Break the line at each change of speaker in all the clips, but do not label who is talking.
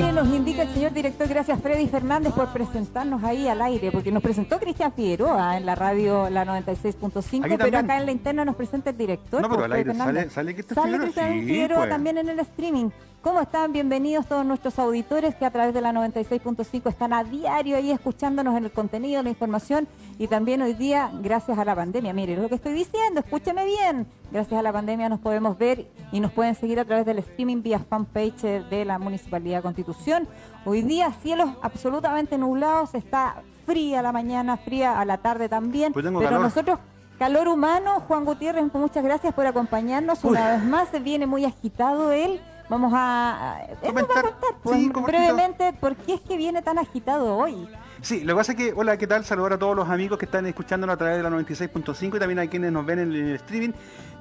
Mire, nos indica el señor director, gracias Freddy Fernández por presentarnos ahí al aire, porque nos presentó Cristian Figueroa en la radio la 96.5, pero acá en la interna nos presenta el director.
No, pero al aire sale, sale
Cristian Figueroa. Pues. también en el streaming. ¿Cómo están? Bienvenidos todos nuestros auditores que a través de la 96.5 están a diario ahí escuchándonos en el contenido, la información y también hoy día, gracias a la pandemia. Mire lo que estoy diciendo, escúcheme bien. Gracias a la pandemia nos podemos ver y nos pueden seguir a través del streaming vía fanpage de la Municipalidad de Constitución. Hoy día cielos absolutamente nublados, está fría la mañana, fría a la tarde también,
pues
pero nosotros calor humano, Juan Gutiérrez, muchas gracias por acompañarnos una vez más, viene muy agitado él Vamos a,
comentar,
pues, brevemente por qué es que viene tan agitado hoy.
Sí, lo que pasa es que, hola, ¿qué tal? Saludar a todos los amigos que están escuchándonos a través de la 96.5 y también a quienes nos ven en, el streaming.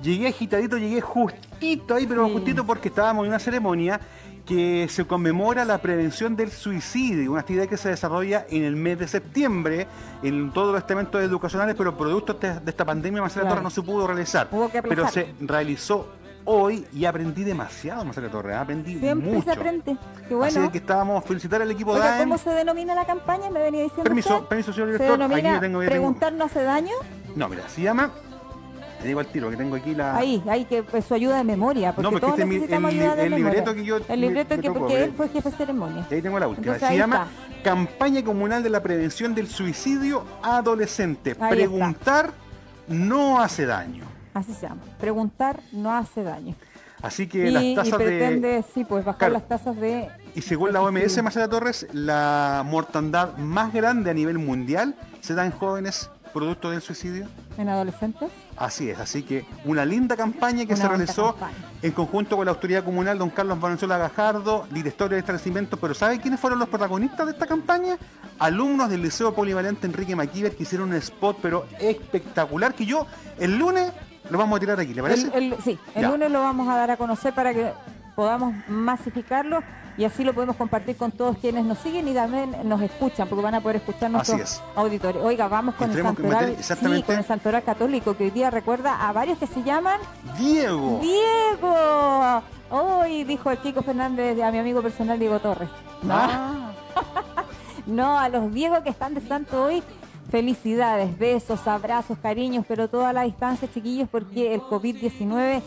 Llegué agitadito, llegué justito ahí, pero justito porque estábamos en una ceremonia que se conmemora la prevención del suicidio, una actividad que se desarrolla en el mes de septiembre en todos los estamentos educacionales, pero producto de esta pandemia, Marcela Torres no se pudo realizar. pero se realizó hoy y aprendí demasiado, Marcela Torres. Aprendí
Siempre
mucho.
se aprende. Qué bueno.
Así que estábamos, felicitar al equipo de
¿Cómo se denomina la campaña? Me venía diciendo.
Permiso, permiso, señor director.
¿Se denomina aquí tengo, ¿Preguntar no hace daño?
No, mira, se llama te digo al tiro que tengo aquí la.
Ahí, ahí que pues, su ayuda de memoria. Porque
no, porque
todos
este necesitamos el, ayuda de el libreto que yo.
El libreto que, porque él fue jefe de ceremonia.
Ahí tengo la última. se llama Campaña Comunal de la Prevención del Suicidio Adolescente. Preguntar no hace daño.
Así se llama. Preguntar no hace daño.
Así que las tasas
y pretende, sí, pues bajar las tasas de...
Y según la OMS, Marcela Torres, la mortandad más grande a nivel mundial se da en jóvenes producto del suicidio.
¿En adolescentes?
Así es, así que una linda campaña que se realizó en conjunto con la autoridad comunal, don Carlos Valenzuela Gajardo, director del establecimiento, pero ¿sabe quiénes fueron los protagonistas de esta campaña? Alumnos del Liceo Polivalente Enrique Maquiver que hicieron un spot, pero espectacular, que yo el lunes lo vamos a tirar aquí, ¿le parece?
sí, el lunes lo vamos a dar a conocer para que podamos masificarlo y así lo podemos compartir con todos quienes nos siguen y también nos escuchan, porque van a poder escuchar nuestros auditores. Oiga, vamos con el, santoral, sí, con el santoral católico, que hoy día recuerda a varios que se llaman...
Diego.
Diego. Hoy dijo el Kiko Fernández a mi amigo personal Diego Torres. No,
ah.
no a los Diego que están de santo hoy Felicidades, besos, abrazos, cariños, pero toda la distancia, chiquillos, porque el COVID-19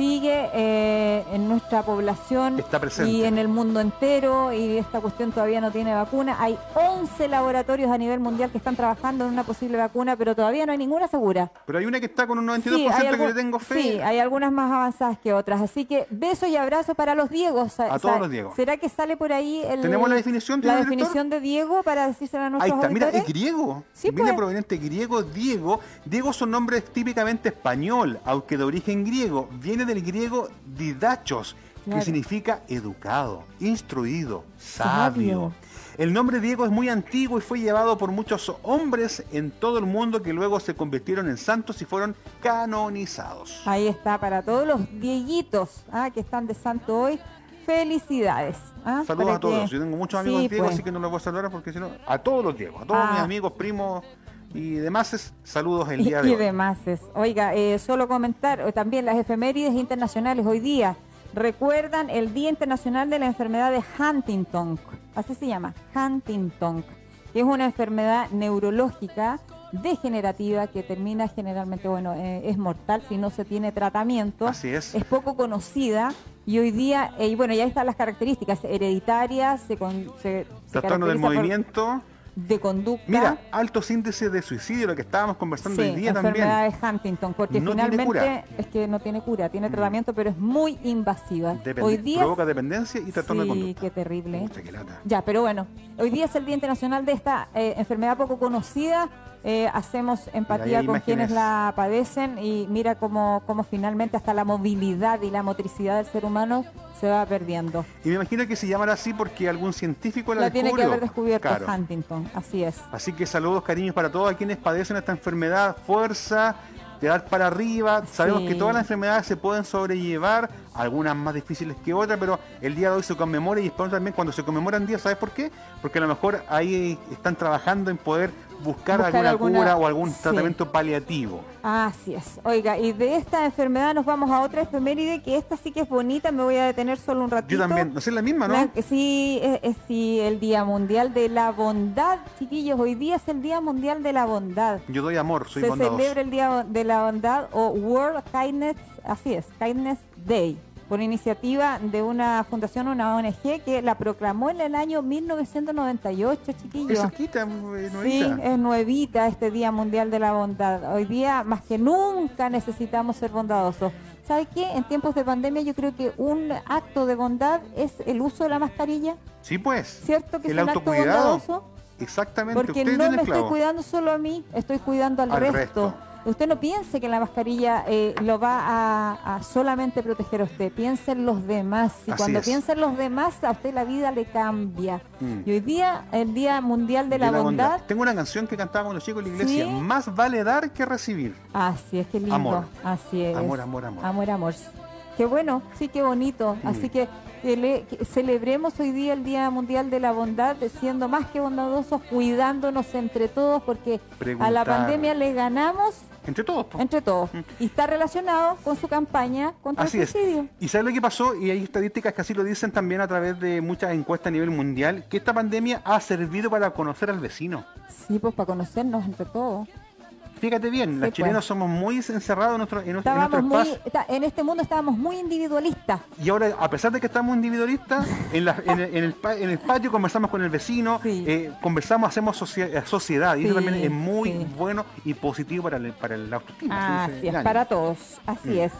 sigue eh, en nuestra población y en el mundo entero y esta cuestión todavía no tiene vacuna. Hay 11 laboratorios a nivel mundial que están trabajando en una posible vacuna, pero todavía no hay ninguna segura.
Pero hay una que está con un 92% que le tengo fe.
Sí, hay algunas más avanzadas que otras. Así que besos y abrazos para los Diegos.
A todos los Diegos.
¿Será que sale por ahí el,
¿Tenemos la definición,
la definición de Diego para decírsela a nuestros
Ahí
está,
mira, es griego.
Sí,
Viene
pues.
proveniente griego, Diego. Diego son nombres típicamente español, aunque de origen griego. Viene del griego didachos, que significa educado, instruido, sabio. El nombre Diego es muy antiguo y fue llevado por muchos hombres en todo el mundo que luego se convirtieron en santos y fueron canonizados.
Ahí está, para todos los dieguitos ¿ah? que están de santo hoy, felicidades. ¿ah?
Saludos a todos. Yo tengo muchos amigos Diego, pues. así que no los voy a saludar porque si no, a todos los Diegos, a todos mis ah. amigos, primos y demás, saludos el día de hoy.
Y demás. Oiga, eh, solo comentar eh, también las efemérides internacionales hoy día. Recuerdan el Día Internacional de la Enfermedad de Huntington, así se llama, Huntington, que es una enfermedad neurológica degenerativa que termina generalmente, bueno, eh, es mortal si no se tiene tratamiento.
Así es.
Es poco conocida y hoy día, y bueno, ya están las características hereditarias, se, se,
Trastorno del movimiento
de conducta.
Mira, altos índices de suicidio, lo que estábamos conversando hoy día también.
enfermedad de Huntington, porque finalmente es que no tiene cura, tiene mm. tratamiento, pero es muy invasiva.
hoy día provoca dependencia y trastorno
de
conducta.
qué terrible. Ya, pero bueno, hoy día es el Día Internacional de esta eh, enfermedad poco conocida eh, hacemos empatía con quienes la padecen y mira cómo, cómo finalmente hasta la movilidad y la motricidad del ser humano se va perdiendo.
Y me imagino que se llamará así porque algún científico la,
la tiene que haber descubierto Huntington, así es.
Así que saludos, cariños para todos quienes padecen esta enfermedad, fuerza, dar para arriba. Sabemos que todas las enfermedades se pueden sobrellevar algunas más difíciles que otras, pero el día de hoy se conmemora y después también cuando se conmemoran días, ¿sabes por qué? Porque a lo mejor ahí están trabajando en poder buscar, alguna, cura o algún tratamiento paliativo.
Así es. Oiga, y de esta enfermedad nos vamos a otra efeméride que esta sí que es bonita, me voy a detener solo un ratito.
Yo también, no sé la misma, ¿no?
sí, es, sí, el Día Mundial de la Bondad, chiquillos, hoy día es el Día Mundial de la Bondad.
Yo doy amor, soy
Se celebra el Día de la Bondad o World Kindness, así es, Kindness Day por iniciativa de una fundación, una ONG, que la proclamó en el año 1998, chiquillos.
Es nuevita.
Sí, es nuevita este Día Mundial de la Bondad. Hoy día, más que nunca, necesitamos ser bondadosos. ¿Sabe qué? En tiempos de pandemia yo creo que un acto de bondad es el uso de la mascarilla.
Sí, pues.
¿Cierto que es un acto bondadoso?
Exactamente.
Porque no me estoy cuidando solo a mí, estoy cuidando al, resto. Usted no piense que la mascarilla eh, lo va a, solamente proteger a usted, piense en los demás. Y cuando piensa en los demás, a usted la vida le cambia. Mm. Y hoy día, el Día Mundial de, la, bondad,
Tengo una canción que cantábamos los chicos en la iglesia, más vale dar que recibir.
Así es, que lindo.
Amor.
Así es.
Amor, amor, amor.
Amor, amor. Qué bueno, sí, qué bonito. Mm. Así que celebremos hoy día el Día Mundial de la Bondad, siendo más que bondadosos, cuidándonos entre todos, porque a la pandemia le ganamos
entre todos.
Entre todos. Mm. Y está relacionado con su campaña contra el suicidio.
Y sabe lo que pasó, y hay estadísticas que así lo dicen también a través de muchas encuestas a nivel mundial, que esta pandemia ha servido para conocer al vecino.
Sí, pues para conocernos entre todos.
Fíjate bien, los pues. chilenos somos muy encerrados en nuestro, en, espacio.
en este mundo estábamos muy individualistas.
Y ahora, a pesar de que estamos individualistas, en, el, patio conversamos con el vecino, eh, conversamos, hacemos eh, sociedad. Y eso también es muy bueno y positivo para el, para el autoestima.
Así es, para todos. Así mm. es.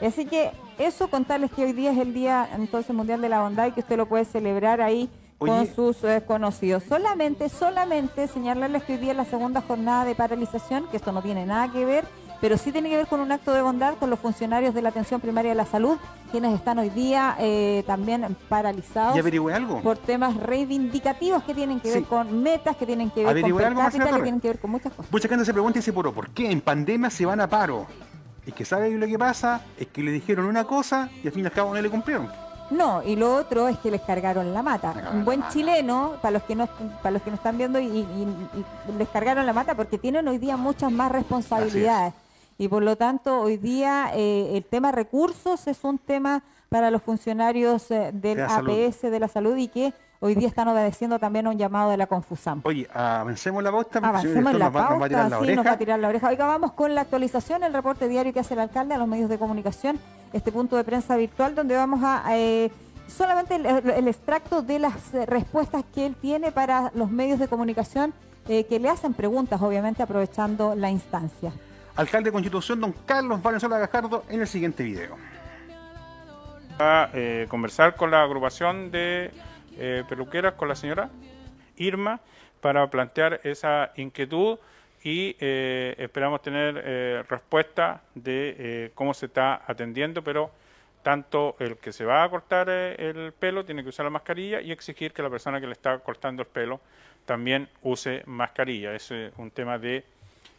Así que eso contarles que hoy día es el Día entonces Mundial de la Bondad y que usted lo puede celebrar ahí con sus desconocidos. Solamente, solamente señalarles que hoy día es la segunda jornada de paralización, que esto no tiene nada que ver, pero sí tiene que ver con un acto de bondad con los funcionarios de la atención primaria de la salud, quienes están hoy día eh, también paralizados
algo?
por temas reivindicativos que tienen que ver con metas, que tienen que ver con per que tienen que ver con muchas cosas.
Mucha gente se pregunta y dice, ¿por qué en pandemia se van a paro? Es que sabe lo que pasa, es que le dijeron una cosa y al fin y al cabo no le cumplieron.
No, y lo otro es que les cargaron la mata. Un buen chileno, para los que no, para los que nos están viendo, y, les cargaron la mata porque tienen hoy día muchas más responsabilidades. Y por lo tanto, hoy día eh, el tema recursos es un tema para los funcionarios eh, del APS de la salud y que hoy día están obedeciendo también a un llamado de la Confusam.
Oye, avancemos la pauta.
Avancemos la pauta, nos va, a tirar la sí, nos va a tirar la oreja. Oiga, vamos con la actualización, el reporte diario que hace el alcalde a los medios de comunicación, este punto de prensa virtual donde vamos a... Eh, solamente el, extracto de las eh, respuestas que él tiene para los medios de comunicación eh, que le hacen preguntas, obviamente aprovechando la instancia.
Alcalde de Constitución, don Carlos Valenzuela Gajardo, en el siguiente video.
A conversar con la agrupación de eh, peluqueras con la señora Irma para plantear esa inquietud y eh, esperamos tener eh, respuesta de cómo se está atendiendo, pero tanto el que se va a cortar el pelo tiene que usar la mascarilla y exigir que la persona que le está cortando el pelo también use mascarilla. Es un tema de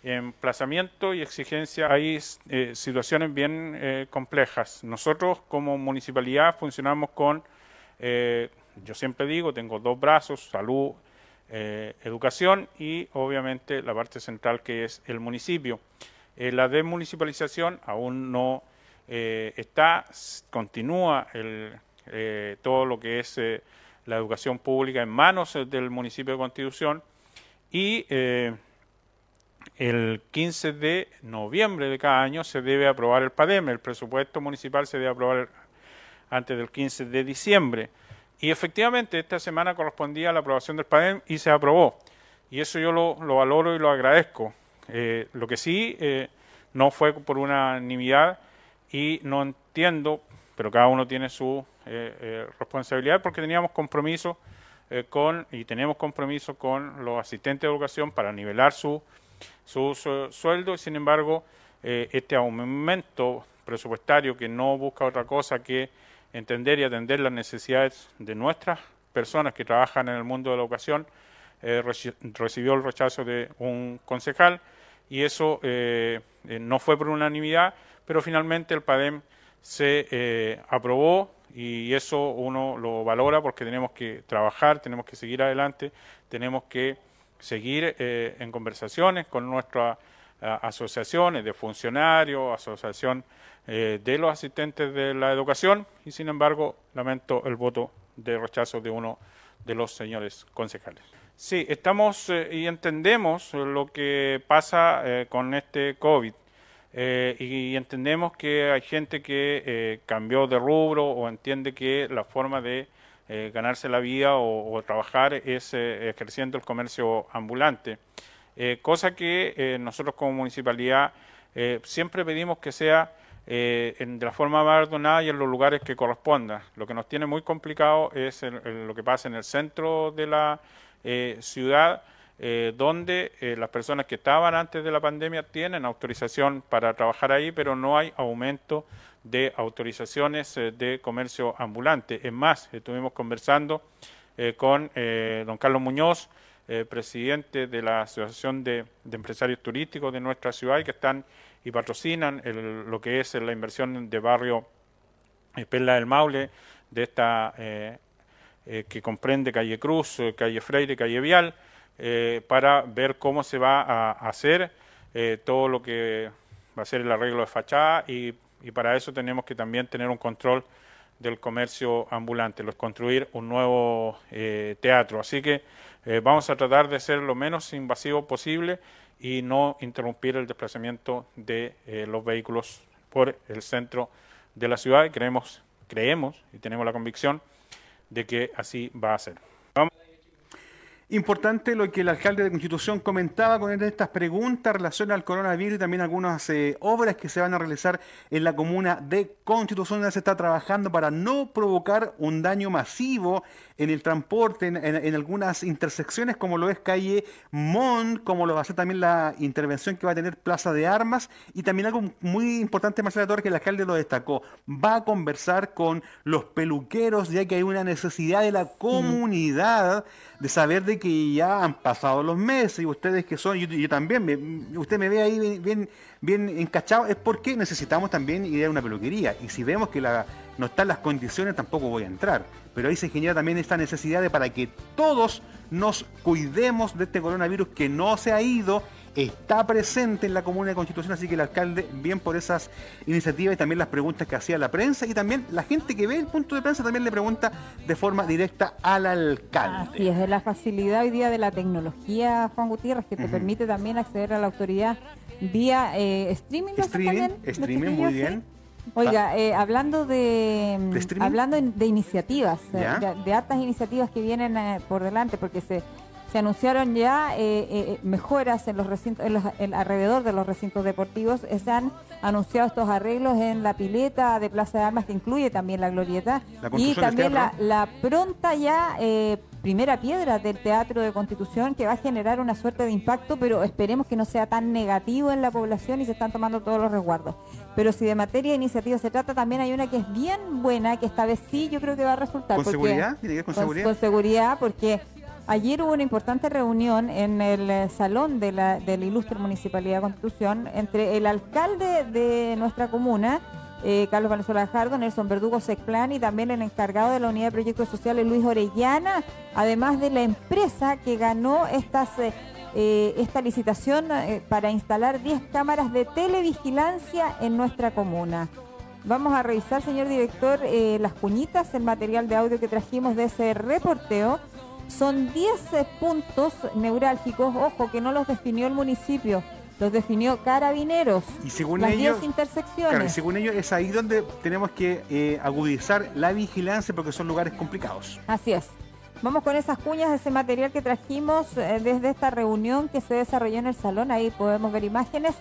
emplazamiento y exigencia. Hay situaciones bien complejas. Nosotros como municipalidad funcionamos con yo siempre digo, tengo dos brazos, salud, eh, educación y obviamente la parte central que es el municipio. Eh, la desmunicipalización aún no eh, está, continúa el, todo lo que es la educación pública en manos del municipio de Constitución y el 15 de noviembre de cada año se debe aprobar el PADEM, el presupuesto municipal se debe aprobar antes del 15 de diciembre. Y efectivamente esta semana correspondía a la aprobación del PADEM y se aprobó. Y eso yo lo, valoro y lo agradezco. Eh, lo que sí eh, no fue por unanimidad y no entiendo, pero cada uno tiene su eh, responsabilidad porque teníamos compromiso con y tenemos compromiso con los asistentes de educación para nivelar su, sus sueldos. Sin embargo, este aumento presupuestario que no busca otra cosa que entender y atender las necesidades de nuestras personas que trabajan en el mundo de la educación, eh, recibió el rechazo de un concejal y eso eh, eh, no fue por unanimidad, pero finalmente el PADEM se aprobó y eso uno lo valora porque tenemos que trabajar, tenemos que seguir adelante, tenemos que seguir en conversaciones con nuestras asociaciones de funcionarios, asociación de los asistentes de la educación y sin embargo lamento el voto de rechazo de uno de los señores concejales. Sí, estamos eh, y entendemos lo que pasa eh, con este COVID eh, y entendemos que hay gente que cambió de rubro o entiende que la forma de ganarse la vida o, trabajar es ejerciendo el comercio ambulante, cosa que nosotros como municipalidad siempre pedimos que sea de la forma más ordenada y en los lugares que corresponda. Lo que nos tiene muy complicado es lo que pasa en el centro de la eh, ciudad eh, donde eh, las personas que estaban antes de la pandemia tienen autorización para trabajar ahí, pero no hay aumento de autorizaciones de comercio ambulante. Es más, estuvimos conversando con don Carlos Muñoz, presidente de la Asociación de, Empresarios Turísticos de nuestra ciudad y que están y patrocinan lo que es la inversión de barrio Perla del Maule de esta eh, que comprende calle Cruz, eh, calle Freire, calle Vial, eh, para ver cómo se va a, hacer todo lo que va a ser el arreglo de fachada y, para eso tenemos que también tener un control del comercio ambulante, los construir un nuevo teatro. Así que vamos a tratar de ser lo menos invasivo posible y no interrumpir el desplazamiento de los vehículos por el centro de la ciudad y creemos, creemos y tenemos la convicción de que así va a ser.
Importante lo que el alcalde de Constitución comentaba con estas preguntas relacionadas al coronavirus y también algunas eh, obras que se van a realizar en la comuna de Constitución, donde se está trabajando para no provocar un daño masivo en el transporte, en, algunas intersecciones, como lo es calle Mont, como lo va a ser también la intervención que va a tener Plaza de Armas, y también algo muy importante, Marcela Torres, que el alcalde lo destacó, va a conversar con los peluqueros, ya que hay una necesidad de la comunidad de saber de que ya han pasado los meses y ustedes que son, yo, también, usted me ve ahí bien, bien, encachado, es porque necesitamos también ir a una peluquería. Y si vemos que no están las condiciones, tampoco voy a entrar. Pero ahí se genera también esta necesidad de para que todos nos cuidemos de este coronavirus que no se ha ido está presente en la Comuna de Constitución, así que el alcalde, bien por esas iniciativas y también las preguntas que hacía la prensa y también la gente que ve el punto de prensa también le pregunta de forma directa al alcalde.
Así es, de la facilidad hoy día de la tecnología, Juan Gutiérrez, que te permite también acceder a la autoridad vía eh, streaming.
Streaming, streaming, muy bien.
Oiga, eh, hablando de, hablando de iniciativas, de, de, altas iniciativas que vienen eh, por delante, porque se se anunciaron ya eh, eh, eh, mejoras en los recintos, en alrededor de los recintos deportivos. Se han anunciado estos arreglos en la pileta de Plaza de Armas, que incluye también la glorieta. y también la, pronta ya primera piedra del Teatro de Constitución, que va a generar una suerte de impacto, pero esperemos que no sea tan negativo en la población y se están tomando todos los resguardos. Pero si de materia de iniciativa se trata, también hay una que es bien buena, que esta vez sí yo creo que va a resultar.
¿Con seguridad?
con seguridad? Con seguridad, porque Ayer hubo una importante reunión en el eh, salón de la, de la Ilustre Municipalidad de Constitución entre el alcalde de nuestra comuna, eh, Carlos Valenzuela Jardo, Nelson Verdugo Secplan y también el encargado de la Unidad de Proyectos Sociales, Luis Orellana, además de la empresa que ganó estas, eh, esta licitación para instalar 10 cámaras de televigilancia en nuestra comuna. Vamos a revisar, señor director, las cuñitas, el material de audio que trajimos de ese reporteo son 10 puntos neurálgicos, ojo, que no los definió el municipio, los definió Carabineros.
Y según las ellos,
10 intersecciones.
según ellos es ahí donde tenemos que eh, agudizar la vigilancia porque son lugares complicados.
Así es. Vamos con esas cuñas, de ese material que trajimos eh, desde esta reunión que se desarrolló en el salón. Ahí podemos ver imágenes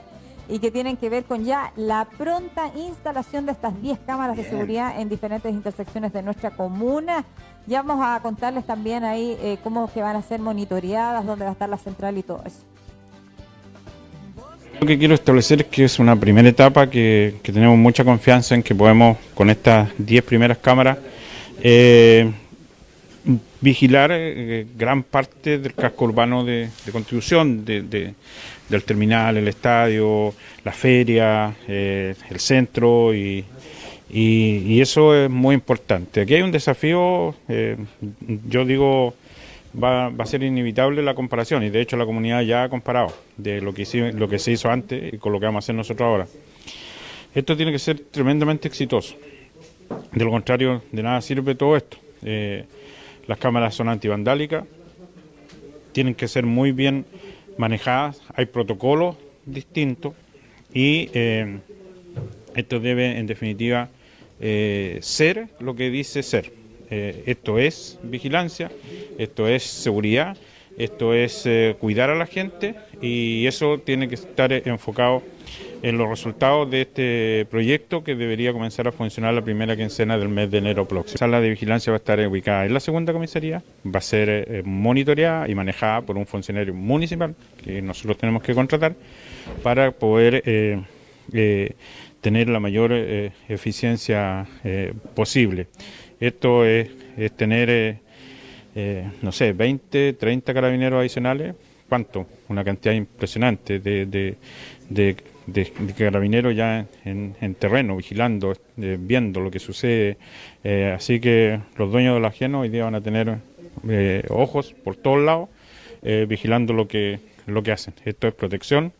y que tienen que ver con ya la pronta instalación de estas 10 cámaras de seguridad en diferentes intersecciones de nuestra comuna. Ya vamos a contarles también ahí eh, cómo que van a ser monitoreadas, dónde va a estar la central y todo eso.
Lo que quiero establecer es que es una primera etapa que, tenemos mucha confianza en que podemos, con estas 10 primeras cámaras, eh, vigilar eh, gran parte del casco urbano de, Constitución, de, del terminal, el estadio, la feria, el centro y, Y, eso es muy importante. Aquí hay un desafío, eh, yo digo, va, a ser inevitable la comparación y de hecho la comunidad ya ha comparado de lo que, lo que se hizo antes y con lo que vamos a hacer nosotros ahora. Esto tiene que ser tremendamente exitoso. De lo contrario, de nada sirve todo esto. Eh, las cámaras son antivandálicas, tienen que ser muy bien manejadas, hay protocolos distintos y eh, esto debe en definitiva eh, ser lo que dice ser. Eh, esto es vigilancia, esto es seguridad, esto es eh, cuidar a la gente y eso tiene que estar enfocado en los resultados de este proyecto que debería comenzar a funcionar la primera quincena del mes de enero próximo. La sala de vigilancia va a estar ubicada en la segunda comisaría, va a ser monitoreada y manejada por un funcionario municipal que nosotros tenemos que contratar para poder tener la mayor eh, eficiencia eh, posible. Esto es, tener, eh, no sé, 20, 30 carabineros adicionales. ¿Cuánto? Una cantidad impresionante de, de, de, carabineros ya en, terreno, vigilando, viendo lo que sucede. así que los dueños de la ajeno hoy día van a tener ojos por todos lados, vigilando lo que, lo que hacen. Esto es protección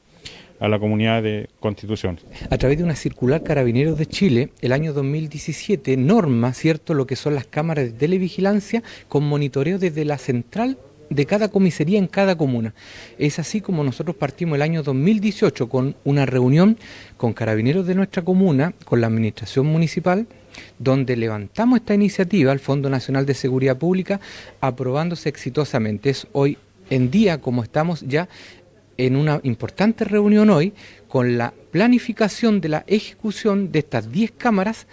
a la comunidad de Constitución.
A través de una circular Carabineros de Chile, el año 2017 norma, ¿cierto?, lo que son las cámaras de televigilancia con monitoreo desde la central de cada comisaría en cada comuna. Es así como nosotros partimos el año 2018 con una reunión con carabineros de nuestra comuna, con la administración municipal, donde levantamos esta iniciativa al Fondo Nacional de Seguridad Pública, aprobándose exitosamente. Es hoy en día, como estamos ya en una importante reunión hoy con la planificación de la ejecución de estas 10 cámaras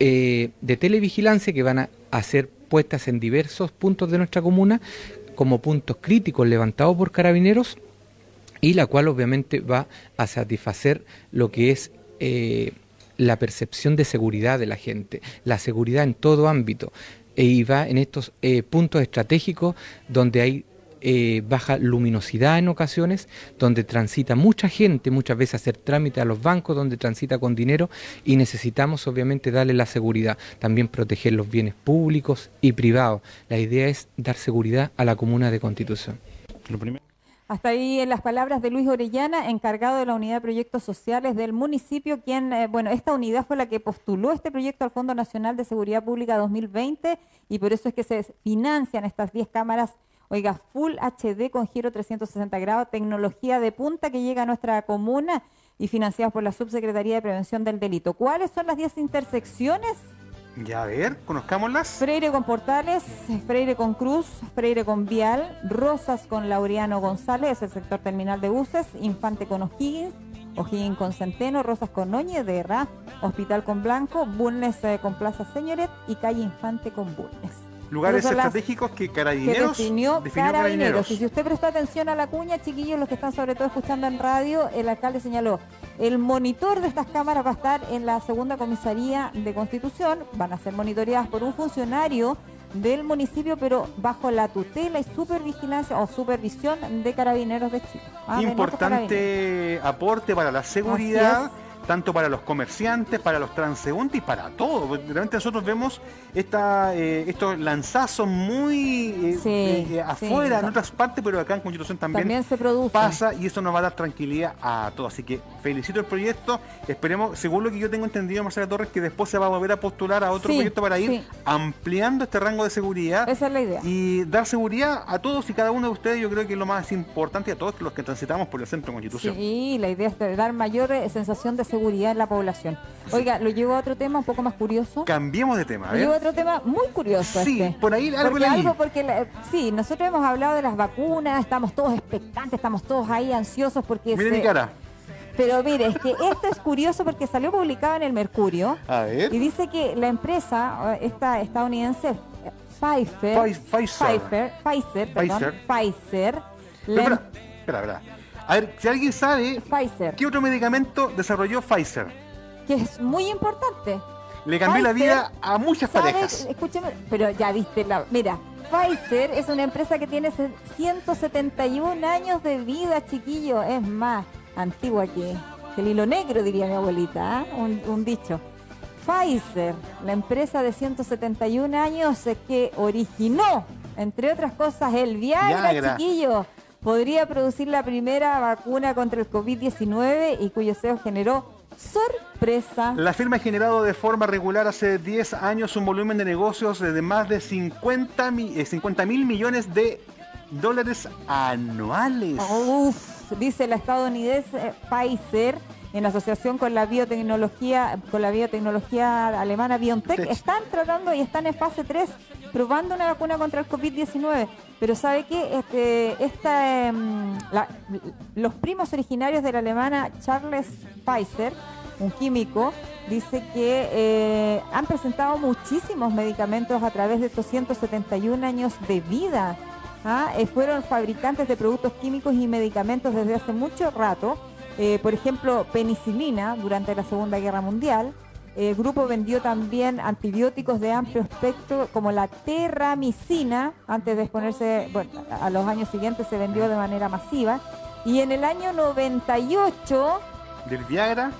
eh, de televigilancia que van a, ser puestas en diversos puntos de nuestra comuna como puntos críticos levantados por carabineros y la cual obviamente va a satisfacer lo que es eh, la percepción de seguridad de la gente, la seguridad en todo ámbito. E y va en estos eh, puntos estratégicos donde hay eh, baja luminosidad en ocasiones, donde transita mucha gente, muchas veces hacer trámite a los bancos, donde transita con dinero y necesitamos obviamente darle la seguridad, también proteger los bienes públicos y privados. La idea es dar seguridad a la comuna de Constitución.
Hasta ahí en las palabras de Luis Orellana, encargado de la unidad de proyectos sociales del municipio, quien, eh, bueno, esta unidad fue la que postuló este proyecto al Fondo Nacional de Seguridad Pública 2020 y por eso es que se financian estas 10 cámaras Oiga, Full HD con giro 360 grados, tecnología de punta que llega a nuestra comuna y financiados por la Subsecretaría de Prevención del Delito. ¿Cuáles son las 10 intersecciones?
Ya, a ver, conozcámoslas.
Freire con Portales, Freire con Cruz, Freire con Vial, Rosas con Laureano González, el sector terminal de buses, Infante con O'Higgins, O'Higgins con Centeno, Rosas con Noñez de Hospital con Blanco, Bulnes eh, con Plaza Señoret y Calle Infante con Bulnes
lugares estratégicos que Carabineros
definió, carabineros. Y si usted prestó atención a la cuña, chiquillos, los que están sobre todo escuchando en radio, el alcalde señaló, el monitor de estas cámaras va a estar en la segunda comisaría de Constitución, van a ser monitoreadas por un funcionario del municipio, pero bajo la tutela y supervigilancia o supervisión de Carabineros de Chile.
Ah, Importante aporte para la seguridad tanto para los comerciantes, para los transeúntes y para todo. Realmente nosotros vemos esta, eh, estos lanzazos muy eh, eh, afuera, en otras partes, pero acá en Constitución también,
se produce.
pasa y eso nos va a dar tranquilidad a todos. Así que felicito el proyecto. Esperemos, según lo que yo tengo entendido, Marcela Torres, que después se va a volver a postular a otro proyecto para ir ampliando este rango de seguridad.
Esa es la idea.
Y dar seguridad a todos y cada uno de ustedes, yo creo que es lo más importante a todos los que transitamos por el centro de Constitución.
Sí, la idea es dar mayor sensación de seguridad en la población. Oiga, lo llevo a otro tema un poco más curioso.
Cambiemos de tema,
Lo llevo a otro tema muy curioso.
Sí,
este.
por ahí algo,
porque algo porque Sí, nosotros hemos hablado de las vacunas, estamos todos expectantes, estamos todos ahí ansiosos porque...
Mire mi cara.
Pero mire, es que esto es curioso porque salió publicado en el Mercurio.
A ver.
Y dice que la empresa, esta estadounidense, Pfizer,
Pfizer,
Pfizer, Pfizer, perdón, Pfizer,
espera, espera, a ver, si alguien sabe,
Pfizer.
¿qué otro medicamento desarrolló Pfizer?
Que es muy importante.
Le cambió la vida a muchas parejas.
Escúcheme, pero ya viste la. Mira, Pfizer es una empresa que tiene 171 años de vida, chiquillo. Es más antigua que, el hilo negro, diría mi abuelita, ¿ah? un, dicho. Pfizer, la empresa de 171 años que originó, entre otras cosas, el Viagra, chiquillo, podría producir la primera vacuna contra el COVID-19 y cuyo SEO generó sorpresa.
La firma ha generado de forma regular hace 10 años un volumen de negocios de más de 50 eh, mil millones de dólares anuales.
Uf, dice la estadounidense Pfizer en asociación con la biotecnología, con la biotecnología alemana BioNTech, están tratando y están en fase 3 probando una vacuna contra el COVID-19. Pero ¿sabe qué? Este, esta, em, los primos originarios de la alemana Charles Pfizer, un químico, dice que eh, han presentado muchísimos medicamentos a través de estos 171 años de vida. ¿ah? Eh, fueron fabricantes de productos químicos y medicamentos desde hace mucho rato eh, por ejemplo, penicilina durante la Segunda Guerra Mundial. El grupo vendió también antibióticos de amplio espectro como la terramicina, antes de exponerse, bueno, a los años siguientes se vendió de manera masiva. Y en el año 98...
Del Viagra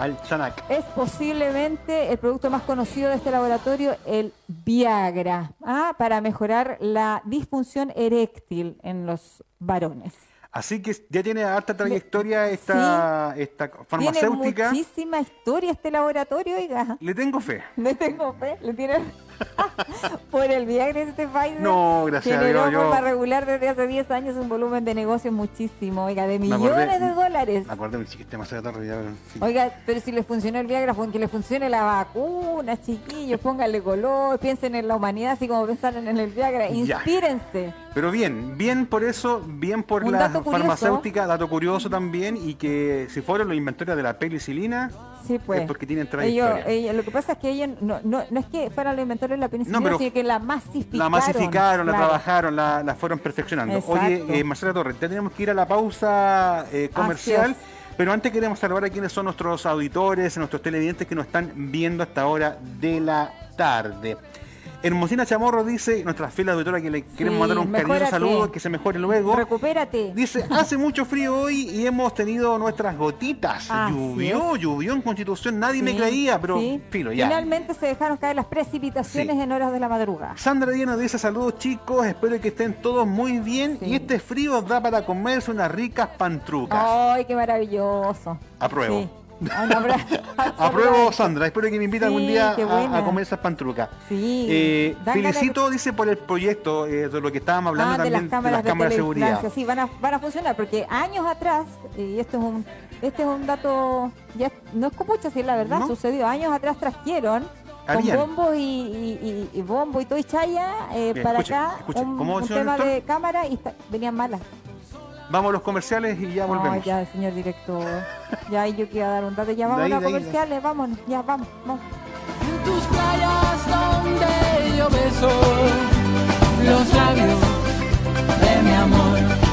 al Chanac.
Es posiblemente el producto más conocido de este laboratorio, el Viagra, ¿ah? para mejorar la disfunción eréctil en los varones.
Así que ya tiene harta trayectoria esta, esta farmacéutica.
Tiene muchísima historia este laboratorio, oiga.
Le tengo fe.
Le tengo fe. Le tiene... por el Viagra este Pfizer.
No, gracias
generó a forma regular desde hace 10 años un volumen de negocio muchísimo, oiga, de millones de dólares.
Acuérdame, sistema
Oiga, pero si le funcionó el Viagra, que le funcione la vacuna, chiquillos, pónganle color, piensen en la humanidad así como pensaron en el Viagra, inspírense.
Pero bien, bien por eso, bien por la farmacéutica, dato curioso también, y que si fueron los inventores de la penicilina,
sí, pues.
es porque tienen trayectoria.
lo que pasa es que ellos no, no, no es que fueran los inventores de la penicilina, sino que la masificaron.
La masificaron, la trabajaron, la, la, fueron perfeccionando. Oye, eh, Marcela Torres, tenemos que ir a la pausa eh, comercial. Pero antes queremos saludar a quienes son nuestros auditores, nuestros televidentes que nos están viendo hasta ahora de la tarde. Hermosina Chamorro dice, nuestra fiel auditora que le queremos mandar un cariñoso saludo, que se mejore luego.
Recupérate.
Dice, hace mucho frío hoy y hemos tenido nuestras gotitas. llovió, llovió en Constitución, nadie me creía, pero filo, ya.
Finalmente se dejaron caer las precipitaciones en horas de la madrugada.
Sandra Díaz dice, saludos chicos, espero que estén todos muy bien y este frío da para comerse unas ricas pantrucas.
Ay, qué maravilloso.
Apruebo. Apruebo, Sandra. Espero que me invite algún día a, comer esas pantrucas.
Sí.
Eh, felicito, dice, por el proyecto eh, de lo que estábamos hablando ah, también de las cámaras de, seguridad.
Sí, van a, van a funcionar porque años atrás, y esto es un este es un dato, ya no es mucho si la verdad, sucedió. Años atrás trajeron con bombo y, y, bombo y todo y chaya eh, para acá un, tema de cámara y venían malas.
Vamos a los comerciales y ya volvemos.
No, ya, señor director. Ya yo quiero dar un dato. Ya vamos a los comerciales, vámonos. Ya, vamos, vamos. En tus playas donde yo beso los labios de mi amor.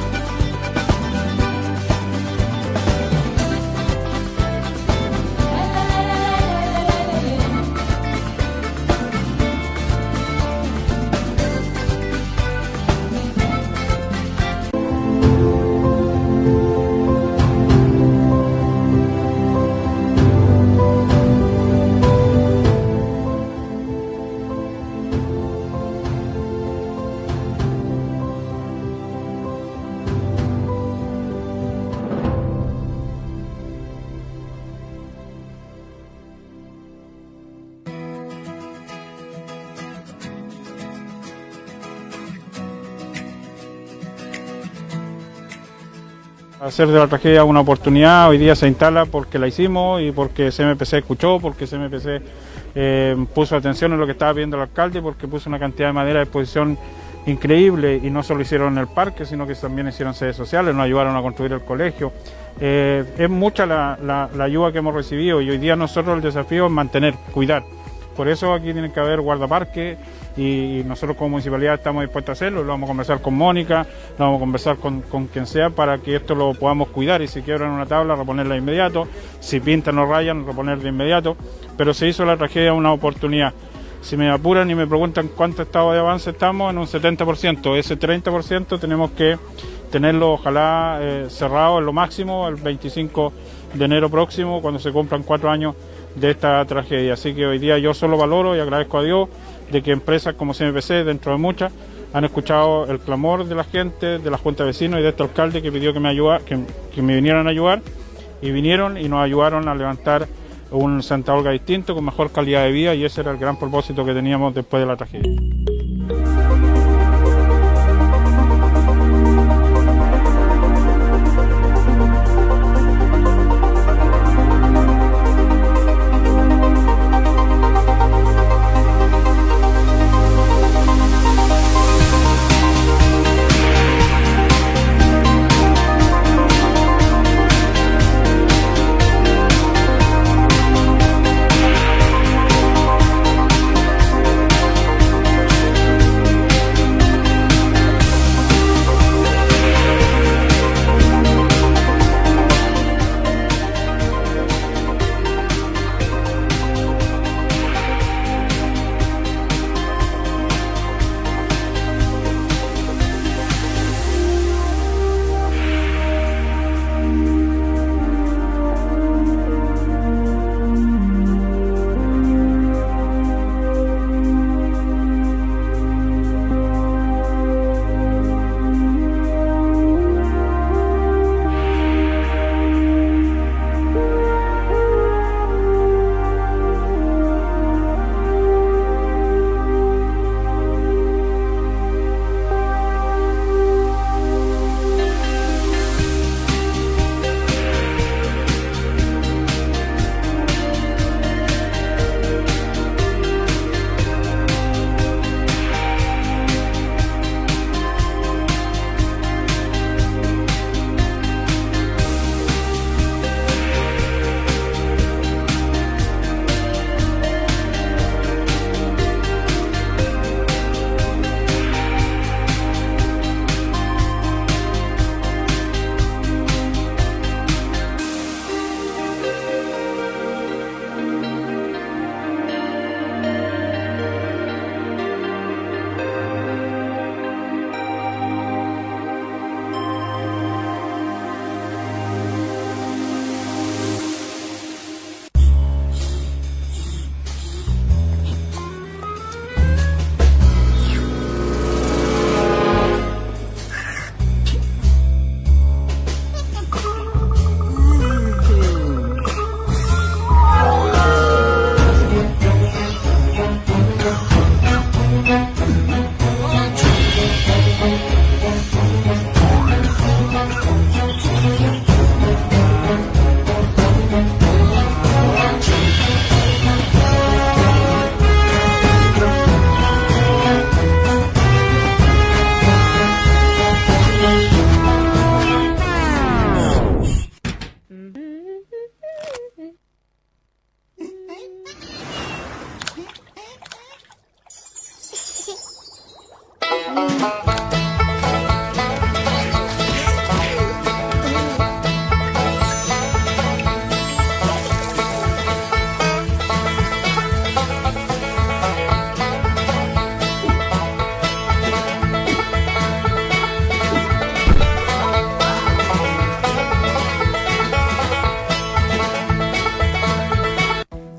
Hacer de la tragedia una oportunidad, hoy día se instala porque la hicimos y porque CMPC escuchó, porque CMPC eh, puso atención en lo que estaba viendo el alcalde, porque puso una cantidad de madera a disposición increíble y no solo hicieron en el parque, sino que también hicieron sedes sociales, nos ayudaron a construir el colegio. Eh, es mucha la, la ayuda que hemos recibido y hoy día nosotros el desafío es mantener, cuidar. Por eso aquí tiene que haber guardaparque y nosotros como municipalidad estamos dispuestos a hacerlo, lo vamos a conversar con Mónica, lo vamos a conversar con, quien sea para que esto lo podamos cuidar y si quiebran una tabla reponerla de inmediato, si pintan o rayan reponer de inmediato, pero se hizo la tragedia una oportunidad. Si me apuran y me preguntan cuánto estado de avance estamos, en un 70%, ese 30% tenemos que tenerlo ojalá eh, cerrado en lo máximo el 25 de enero próximo, cuando se cumplan cuatro años de esta tragedia. Así que hoy día yo solo valoro y agradezco a Dios de que empresas como CMPC, dentro de muchas, han escuchado el clamor de la gente, de la Junta de Vecinos y de este alcalde que pidió que me, ayuda, que, que me vinieran a ayudar y vinieron y nos ayudaron a levantar un Santa Olga distinto con mejor calidad de vida y ese era el gran propósito que teníamos después de la tragedia.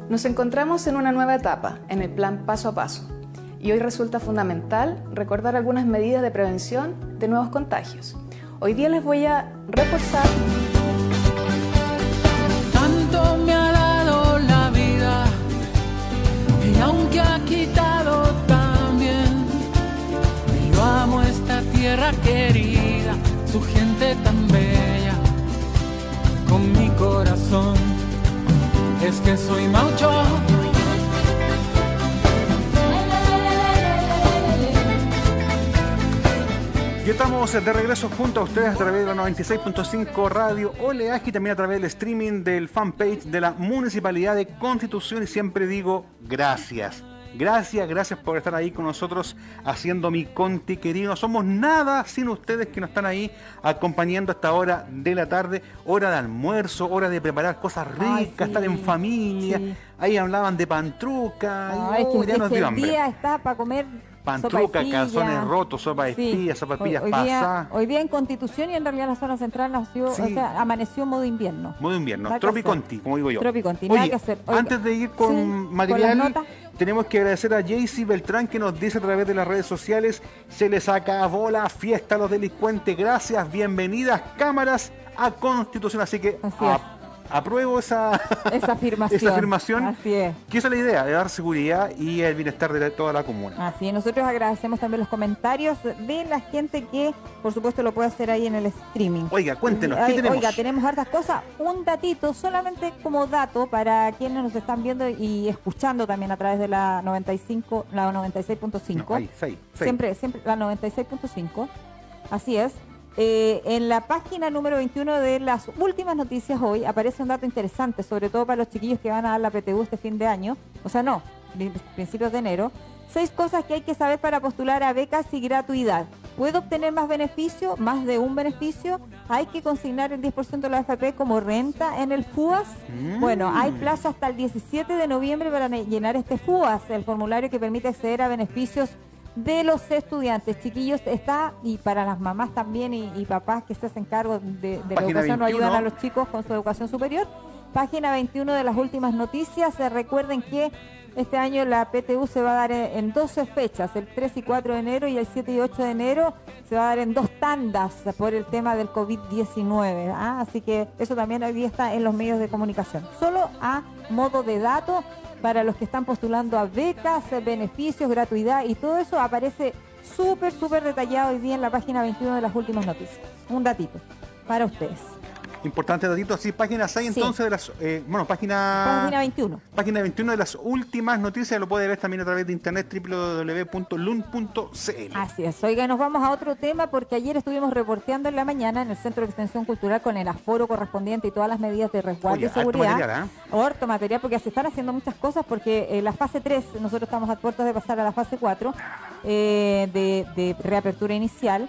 Nos encontramos en una nueva etapa en el plan paso a paso y hoy resulta fundamental recordar algunas medidas de prevención de nuevos contagios. Hoy día les voy a reforzar.
Tanto me ha dado la vida y aunque ha quitado también, yo amo esta tierra querida, su gente tan bella, con mi corazón. Es que soy maucho
estamos de regreso junto a ustedes a través de la 96.5 Radio Oleaje y también a través del streaming del fanpage de la Municipalidad de Constitución. Y siempre digo gracias. Gracias, gracias por estar ahí con nosotros haciendo mi conti querido. No somos nada sin ustedes que nos están ahí acompañando a esta hora de la tarde, hora de almuerzo, hora de preparar cosas ricas, estar en familia. Ahí hablaban de pantruca.
Ay, que, el día está para comer
Pantruca, calzones rotos, sopa de espilla, sopa de espillas
hoy,
pasadas.
Hoy día en Constitución y en realidad la zona central nació, o sea, amaneció modo invierno.
Modo invierno, Tropiconti, como digo yo.
Tropiconti, nada que hacer.
antes de ir con material, tenemos que agradecer a Jaycee Beltrán que nos dice a través de las redes sociales, se les acabó la fiesta a los delincuentes, gracias, bienvenidas cámaras a Constitución, así que apruebo esa,
esa afirmación.
esa afirmación. Así es. Que esa es la idea, de dar seguridad y el bienestar de toda la comuna.
Así es. Nosotros agradecemos también los comentarios de la gente que, por supuesto, lo puede hacer ahí en el streaming.
Oiga, cuéntenos, ¿qué tenemos?
Oiga, tenemos hartas cosas. Un datito, solamente como dato para quienes nos están viendo y escuchando también a través de la 95, la 96.5. siempre, siempre la 96.5. Así es. Eh, en la página número 21 de las últimas noticias hoy aparece un dato interesante, sobre todo para los chiquillos que van a dar la PTU este fin de año, o sea, no, principios de enero. Seis cosas que hay que saber para postular a becas y gratuidad. ¿Puedo obtener más beneficio, más de un beneficio? ¿Hay que consignar el 10% de la AFP como renta en el FUAS? Mm. Bueno, hay plazo hasta el 17 de noviembre para llenar este FUAS, el formulario que permite acceder a beneficios de los estudiantes. Chiquillos, está, y para las mamás también y, papás que se hacen cargo de, la educación, no ayudan a los chicos con su educación superior. Página 21 de las últimas noticias. se recuerden que este año la PTU se va a dar en, 12 fechas, el 3 y 4 de enero y el 7 y 8 de enero se va a dar en dos tandas por el tema del COVID-19. ¿ah? Así que eso también hoy día está en los medios de comunicación. Solo a modo de dato para los que están postulando a becas, beneficios, gratuidad y todo eso aparece súper, súper detallado hoy día en la página 21 de las últimas noticias. Un datito para ustedes.
Importante datito, así, página 6 entonces de las, eh, bueno, página...
Página 21.
Página 21 de las últimas noticias, lo puede ver también a través de internet www.lun.cl.
Así es, oiga, nos vamos a otro tema porque ayer estuvimos reporteando en la mañana en el Centro de Extensión Cultural con el aforo correspondiente y todas las medidas de resguardo y seguridad. Material, ¿eh? Orto material, porque se están haciendo muchas cosas porque eh, la fase 3, nosotros estamos a puertas de pasar a la fase 4 eh, de, de reapertura inicial.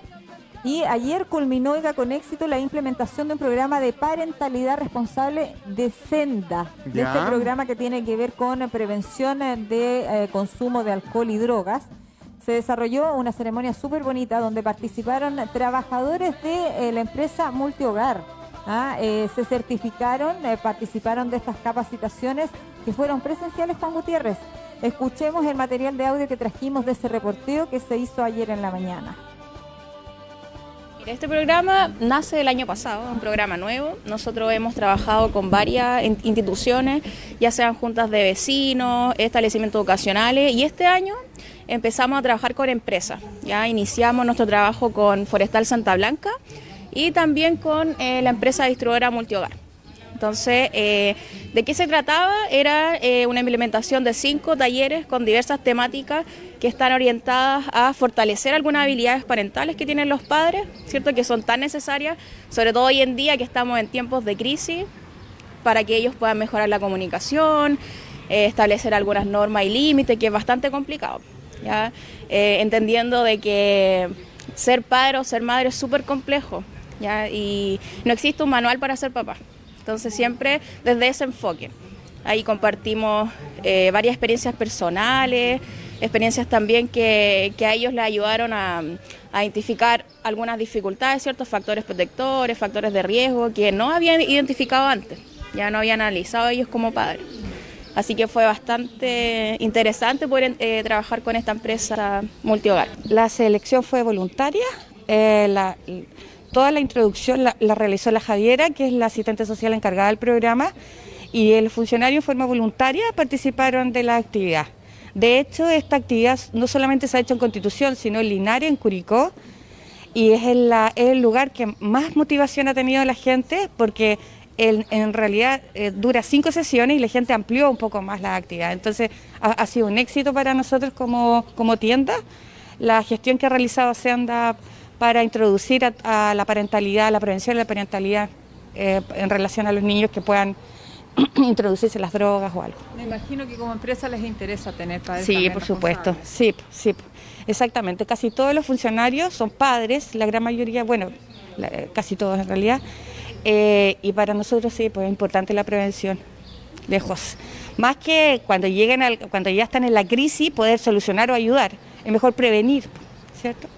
Y ayer culminó con éxito la implementación de un programa de parentalidad responsable de Senda, de este programa que tiene que ver con prevención de eh, consumo de alcohol y drogas. Se desarrolló una ceremonia súper bonita donde participaron trabajadores de eh, la empresa Multihogar. ¿ah? Eh, se certificaron, participaron de estas capacitaciones que fueron presenciales Juan Gutiérrez. Escuchemos el material de audio que trajimos de ese reporteo que se hizo ayer en la mañana.
Este programa nace del año pasado, un programa nuevo. Nosotros hemos trabajado con varias instituciones, ya sean juntas de vecinos, establecimientos educacionales, y este año empezamos a trabajar con empresas. Ya iniciamos nuestro trabajo con Forestal Santa Blanca y también con eh, la empresa distribuidora Multihogar. Entonces, eh, ¿de qué se trataba? Era eh, una implementación de cinco talleres con diversas temáticas que están orientadas a fortalecer algunas habilidades parentales que tienen los padres, ¿cierto? Que son tan necesarias, sobre todo hoy en día que estamos en tiempos de crisis, para que ellos puedan mejorar la comunicación, eh, establecer algunas normas y límites, que es bastante complicado, ¿ya? entendiendo de que ser padre o ser madre es súper complejo, ¿ya? Y no existe un manual para ser papá. Entonces siempre desde ese enfoque. Ahí compartimos eh, varias experiencias personales, experiencias también que, a ellos les ayudaron a, identificar algunas dificultades, ciertos factores protectores, factores de riesgo que no habían identificado antes, ya no habían analizado ellos como padres. Así que fue bastante interesante poder eh, trabajar con esta empresa multihogar.
La selección fue voluntaria. Eh, la, Toda la introducción la, realizó la Javiera, que es la asistente social encargada del programa, y el funcionario en forma voluntaria participaron de la actividad. De hecho, esta actividad no solamente se ha hecho en Constitución, sino en Linares, en Curicó, y es el, lugar que más motivación ha tenido la gente, porque en realidad eh, dura cinco sesiones y la gente amplió un poco más la actividad. Entonces, ha, sido un éxito para nosotros como, tienda. La gestión que ha realizado Senda para introducir a, la parentalidad, la prevención de la parentalidad eh, en relación a los niños que puedan introducirse las drogas o algo.
Me imagino que como empresa les interesa tener padres.
Sí, por supuesto, sí, sí, exactamente. Casi todos los funcionarios son padres, la gran mayoría, bueno, casi todos en realidad, eh, y para nosotros sí, pues es importante la prevención, lejos. Más que cuando lleguen al, cuando ya están en la crisis, poder solucionar o ayudar es mejor prevenir, ¿cierto?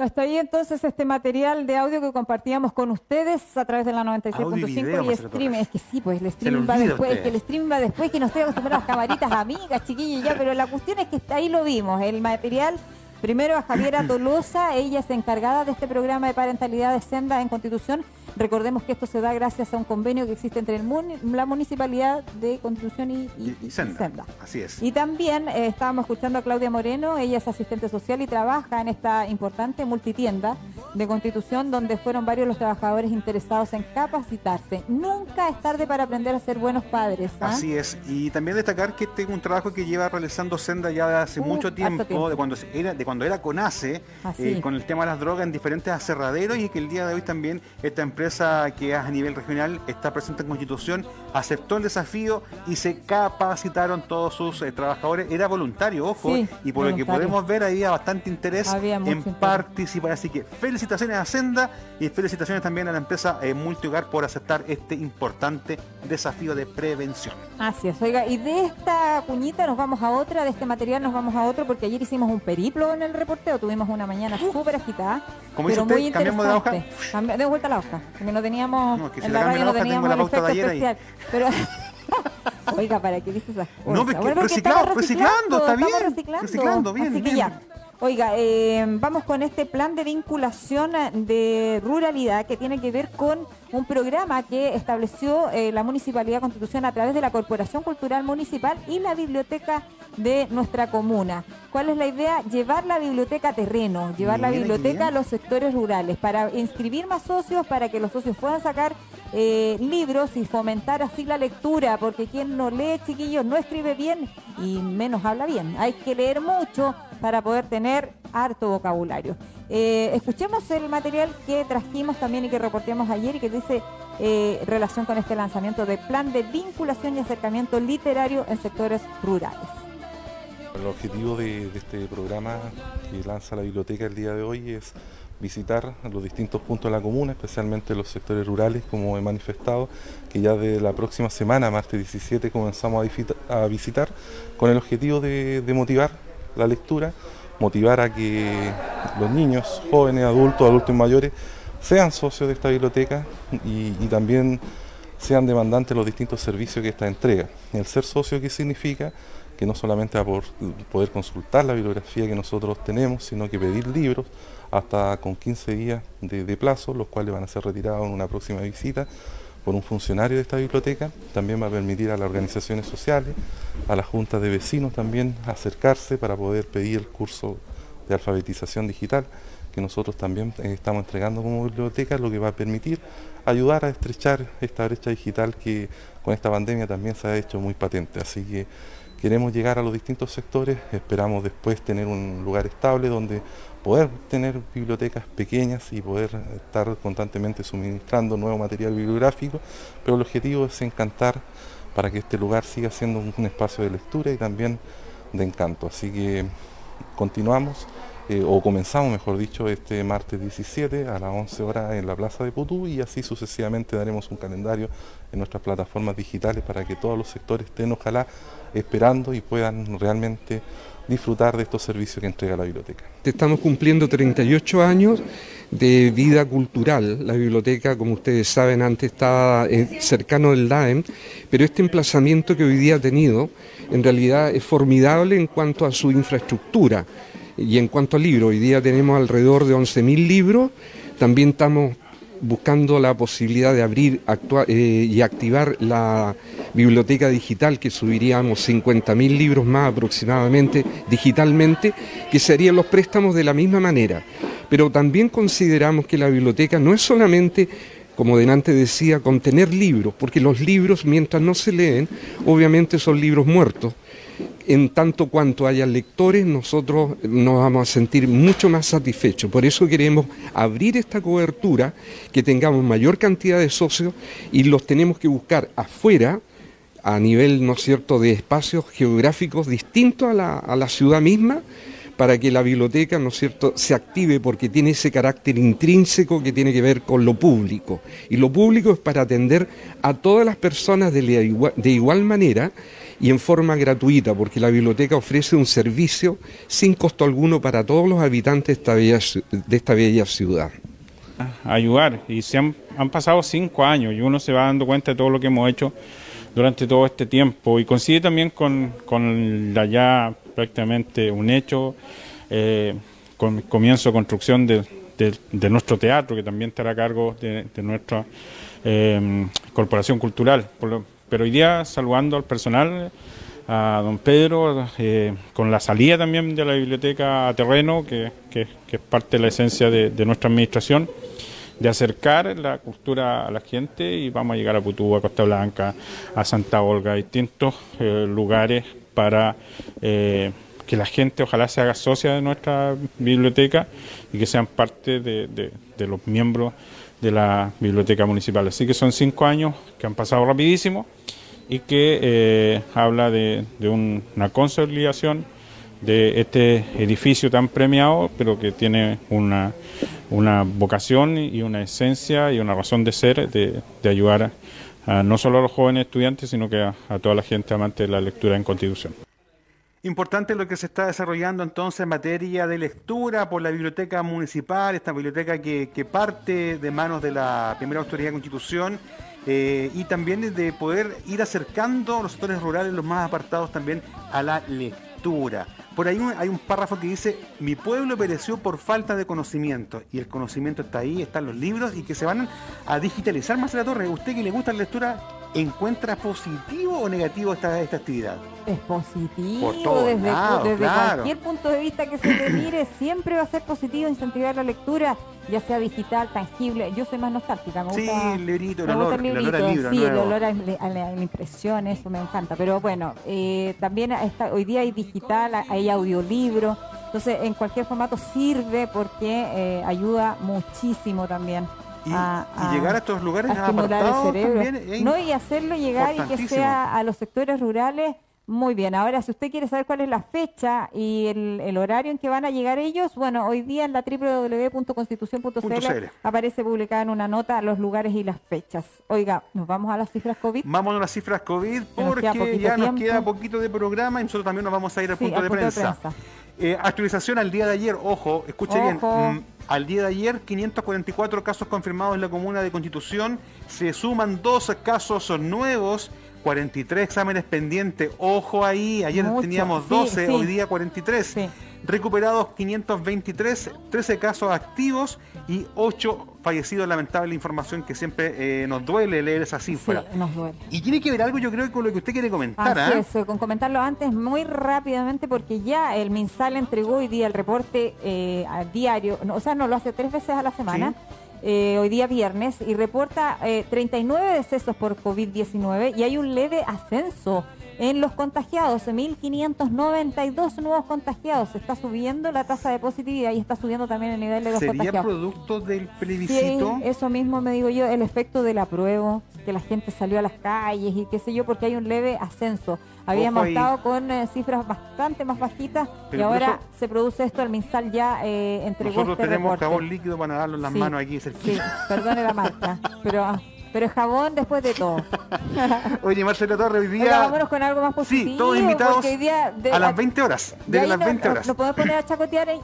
Hasta ahí entonces este material de audio que compartíamos con ustedes a través de la 96.5 y, streaming. Es que sí, pues el streaming va después, que el streaming va después, que no estoy acostumbrado a las camaritas amigas, chiquillos, ya, pero la cuestión es que ahí lo vimos, el material Primero a Javiera Tolosa, ella es encargada de este programa de parentalidad de Senda en Constitución. Recordemos que esto se da gracias a un convenio que existe entre la Municipalidad de Constitución y, Senda.
Así es.
Y también eh, estábamos escuchando a Claudia Moreno, ella es asistente social y trabaja en esta importante multitienda de Constitución donde fueron varios los trabajadores interesados en capacitarse. Nunca es tarde para aprender a ser buenos padres.
¿ah? Así es. Y también destacar que este es un trabajo que lleva realizando Senda ya de hace mucho tiempo, de cuando era de cuando era CONACE, eh, con el tema de las drogas en diferentes aserraderos y que el día de hoy también esta empresa que a nivel regional está presente en Constitución aceptó el desafío y se capacitaron todos sus eh, trabajadores. Era voluntario, ojo, y por lo que podemos ver había bastante interés en participar. Así que felicitaciones a Senda y felicitaciones también a la empresa eh, Multihogar por aceptar este importante desafío de prevención.
Así es, oiga, y de esta cuñita nos vamos a otra, de este material nos vamos a otro, porque ayer hicimos un periplo en el reporteo. Tuvimos una mañana súper agitada.
Como pero muy cambiamos de hoja.
de vuelta la hoja. Porque no teníamos. en la radio no teníamos el efecto especial. Pero. Oiga, ¿para qué dices esas cosas?
No, porque reciclando, reciclando, está bien. Reciclando. reciclando, bien.
Así que ya. Oiga, eh, vamos con este plan de vinculación de ruralidad que tiene que ver con un programa que estableció eh, la Municipalidad Constitución a través de la Corporación Cultural Municipal y la Biblioteca de nuestra comuna. ¿Cuál es la idea? Llevar la biblioteca a terreno, llevar la biblioteca a los sectores rurales para inscribir más socios, para que los socios puedan sacar eh, libros y fomentar así la lectura, porque quien no lee, chiquillos, no escribe bien y menos habla bien. Hay que leer mucho para poder tener harto vocabulario. Eh, escuchemos el material que trajimos también y que reportamos ayer y que dice eh, relación con este lanzamiento de plan de vinculación y acercamiento literario en sectores rurales.
El objetivo de, de este programa que lanza la biblioteca el día de hoy es visitar los distintos puntos de la comuna, especialmente los sectores rurales, como he manifestado, que ya de la próxima semana, martes 17, comenzamos a, visitar con el objetivo de, motivar la lectura, motivar a que los niños, jóvenes, adultos, adultos mayores, sean socios de esta biblioteca y, y también sean demandantes de los distintos servicios que esta entrega. El ser socio, ¿qué significa? Que no solamente por poder consultar la bibliografía que nosotros tenemos, sino que pedir libros, hasta con 15 días de, plazo, los cuales van a ser retirados en una próxima visita por un funcionario de esta biblioteca. También va a permitir a las organizaciones sociales, a las juntas de vecinos también acercarse para poder pedir el curso de alfabetización digital que nosotros también eh, estamos entregando como biblioteca, lo que va a permitir ayudar a estrechar esta brecha digital que con esta pandemia también se ha hecho muy patente. Así que queremos llegar a los distintos sectores, esperamos después tener un lugar estable donde poder tener bibliotecas pequeñas y poder estar constantemente suministrando nuevo material bibliográfico, pero el objetivo es encantar para que este lugar siga siendo un espacio de lectura y también de encanto. Así que continuamos, eh, o comenzamos mejor dicho, este martes 17 a las 11 horas en la Plaza de Putú y así sucesivamente daremos un calendario en nuestras plataformas digitales para que todos los sectores estén ojalá esperando y puedan realmente disfrutar de estos servicios que entrega la biblioteca.
Estamos cumpliendo 38 años de vida cultural. La biblioteca, como ustedes saben, antes estaba eh, cercano del DAEM, pero este emplazamiento que hoy día ha tenido en realidad es formidable en cuanto a su infraestructura y en cuanto a libros. Hoy día tenemos alrededor de 11.000 libros, también estamos buscando la posibilidad de abrir eh, y activar la biblioteca digital, que subiríamos 50.000 libros más aproximadamente digitalmente, que serían los préstamos de la misma manera. Pero también consideramos que la biblioteca no es solamente como delante decía, contener libros, porque los libros, mientras no se leen, obviamente son libros muertos, en tanto cuanto haya lectores, nosotros nos vamos a sentir mucho más satisfechos. Por eso queremos abrir esta cobertura, que tengamos mayor cantidad de socios y los tenemos que buscar afuera a nivel, ¿no es cierto?, de espacios geográficos distintos a la, a la ciudad misma para que la biblioteca, ¿no es cierto?, se active porque tiene ese carácter intrínseco que tiene que ver con lo público. Y lo público es para atender a todas las personas de igual manera y en forma gratuita, porque la biblioteca ofrece un servicio sin costo alguno para todos los habitantes de esta bella, de esta bella ciudad.
Ayudar, y se han, han pasado cinco años y uno se va dando cuenta de todo lo que hemos hecho durante todo este tiempo y coincide también con, con la ya prácticamente un hecho, eh, con comienzo de construcción de, de, nuestro teatro, que también estará a cargo de, nuestra eh, corporación cultural. pero hoy día saludando al personal, a don Pedro, eh, con la salida también de la biblioteca a terreno, que, que es parte de la esencia de, nuestra administración de acercar la cultura a la gente y vamos a llegar a Putú, a Costa Blanca, a Santa Olga, a distintos eh, lugares para eh, que la gente ojalá se haga socia de nuestra biblioteca y que sean parte de, los miembros de la biblioteca municipal. Así que son cinco años que han pasado rapidísimo y que eh, habla de, una consolidación de este edificio tan premiado, pero que tiene una, una vocación y una esencia y una razón de ser de, ayudar a, no solo a los jóvenes estudiantes, sino que a, toda la gente amante de la lectura en Constitución.
Importante lo que se está desarrollando entonces en materia de lectura por la biblioteca municipal, esta biblioteca que, que parte de manos de la primera autoridad de Constitución eh, y también de poder ir acercando a los sectores rurales, los más apartados también, a la lectura. Por ahí hay un párrafo que dice, mi pueblo pereció por falta de conocimiento. Y el conocimiento está ahí, están los libros y que se van a digitalizar más en la torre. ¿Usted que le gusta la lectura, encuentra positivo o negativo esta, esta actividad?
Es positivo, desde, cualquier punto de vista que se te mire, siempre va a ser positivo incentivar la lectura, ya sea digital, tangible. Yo soy más nostálgica, me
gusta,
sí,
el librito, el olor, el olor libro
Sí, el olor a, la, impresión, eso me encanta. Pero bueno, eh, también está, hoy día hay digital, hay audiolibro. Entonces, en cualquier formato sirve porque eh, ayuda muchísimo también.
Y, llegar a estos lugares apartados también
No, y hacerlo llegar y que sea a los sectores rurales muy bien, ahora si usted quiere saber cuál es la fecha y el, horario en que van a llegar ellos, bueno, hoy día en la www.constitución.cl aparece publicada en una nota los lugares y las fechas. Oiga, ¿nos vamos a las cifras COVID?
Vamos a las cifras COVID porque ya nos queda poquito de programa y nosotros también nos vamos a ir al punto, de, prensa. Eh, actualización al día de ayer, ojo, escuche bien. Mm, al día de ayer, 544 casos confirmados en la comuna de Constitución. Se suman dos casos nuevos, 43 exámenes pendientes. Ojo ahí, ayer teníamos 12, hoy día 43 recuperados 523, 13 casos activos y 8 fallecidos. Lamentable información que siempre eh, nos duele leer esa cifra.
Sí, nos duele.
Y tiene que ver algo, yo creo, con lo que usted quiere comentar.
Así ¿ah? con comentarlo antes muy rápidamente, porque ya el MinSal entregó hoy día el reporte eh, al diario, o sea, no lo hace tres veces a la semana. Eh, hoy día viernes y reporta 39 decesos por COVID-19 y hay un leve ascenso en los contagiados, 1.592 nuevos contagiados. Se está subiendo la tasa de positividad y está subiendo también el nivel de los
¿Sería
contagiados.
producto del plebiscito?
Sí, eso mismo me digo yo, el efecto del apruebo, que la gente salió a las calles y qué sé yo, porque hay un leve ascenso. Habíamos estado con eh, cifras bastante más bajitas y ahora se produce esto, el MinSal ya eh, entregó
Nosotros
este
tenemos jabón líquido para darlo en las manos aquí
Sí, perdone la marca, pero pero es jabón después de todo.
Oye, Marcelo Torre, hoy día.
vámonos con algo más positivo.
Sí, todos invitados a las 20 horas. Desde las 20 horas.
¿Lo podemos poner a chacotear en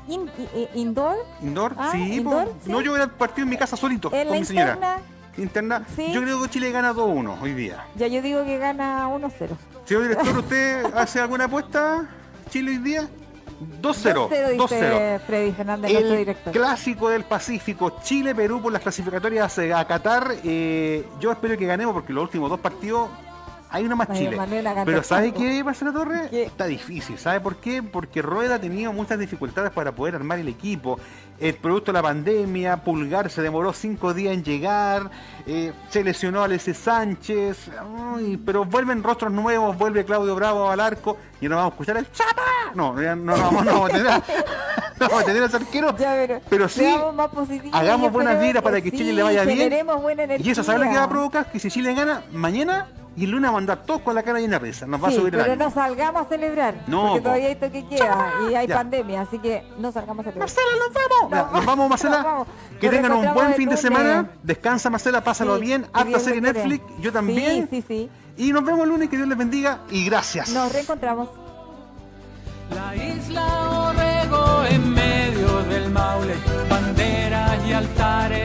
indoor?
¿Indoor? Ah, sí, indoor, No, yo voy al partido en mi casa solito, con mi señora. Interna. Yo creo que Chile gana 2-1 hoy día.
Ya yo digo que gana 1-0.
Señor director, ¿usted hace alguna apuesta Chile hoy día? 2-0. 2-0.
Freddy Fernández, el director.
Clásico del Pacífico, Chile-Perú por las clasificatorias a Qatar. Eh, yo espero que ganemos porque los últimos dos partidos hay uno más Chile. Pero ¿sabe qué, Marcelo Torres? Está difícil. ¿Sabe por qué? Porque Rueda ha tenido muchas dificultades para poder armar el equipo. El producto de la pandemia, Pulgar se demoró cinco días en llegar, eh, se lesionó a Alexis Sánchez, pero vuelven rostros nuevos, vuelve Claudio Bravo al arco y nos vamos a escuchar el chapa. No, no, no, vamos, no, a tener, no vamos a tener arquero, pero, sí hagamos buenas vidas para que Chile le vaya bien. Y eso, ¿sabe lo que va a provocar? Que si Chile gana mañana, y el lunes a andar todos con la cara llena de risa. Nos va a subir pero
el Pero no salgamos a celebrar. No. Porque todavía hay toque queda y hay pandemia. Así que no salgamos a celebrar.
Marcela, nos vamos. No. Ya, nos vamos, Marcela. Que tengan un buen fin de semana. Descansa, Marcela. Pásalo bien. Harta serie Netflix. Yo también.
Sí, sí, sí.
Y nos vemos el lunes. Que Dios les bendiga. Y gracias.
Nos reencontramos. La isla Orrego en medio del Maule. Banderas y altares.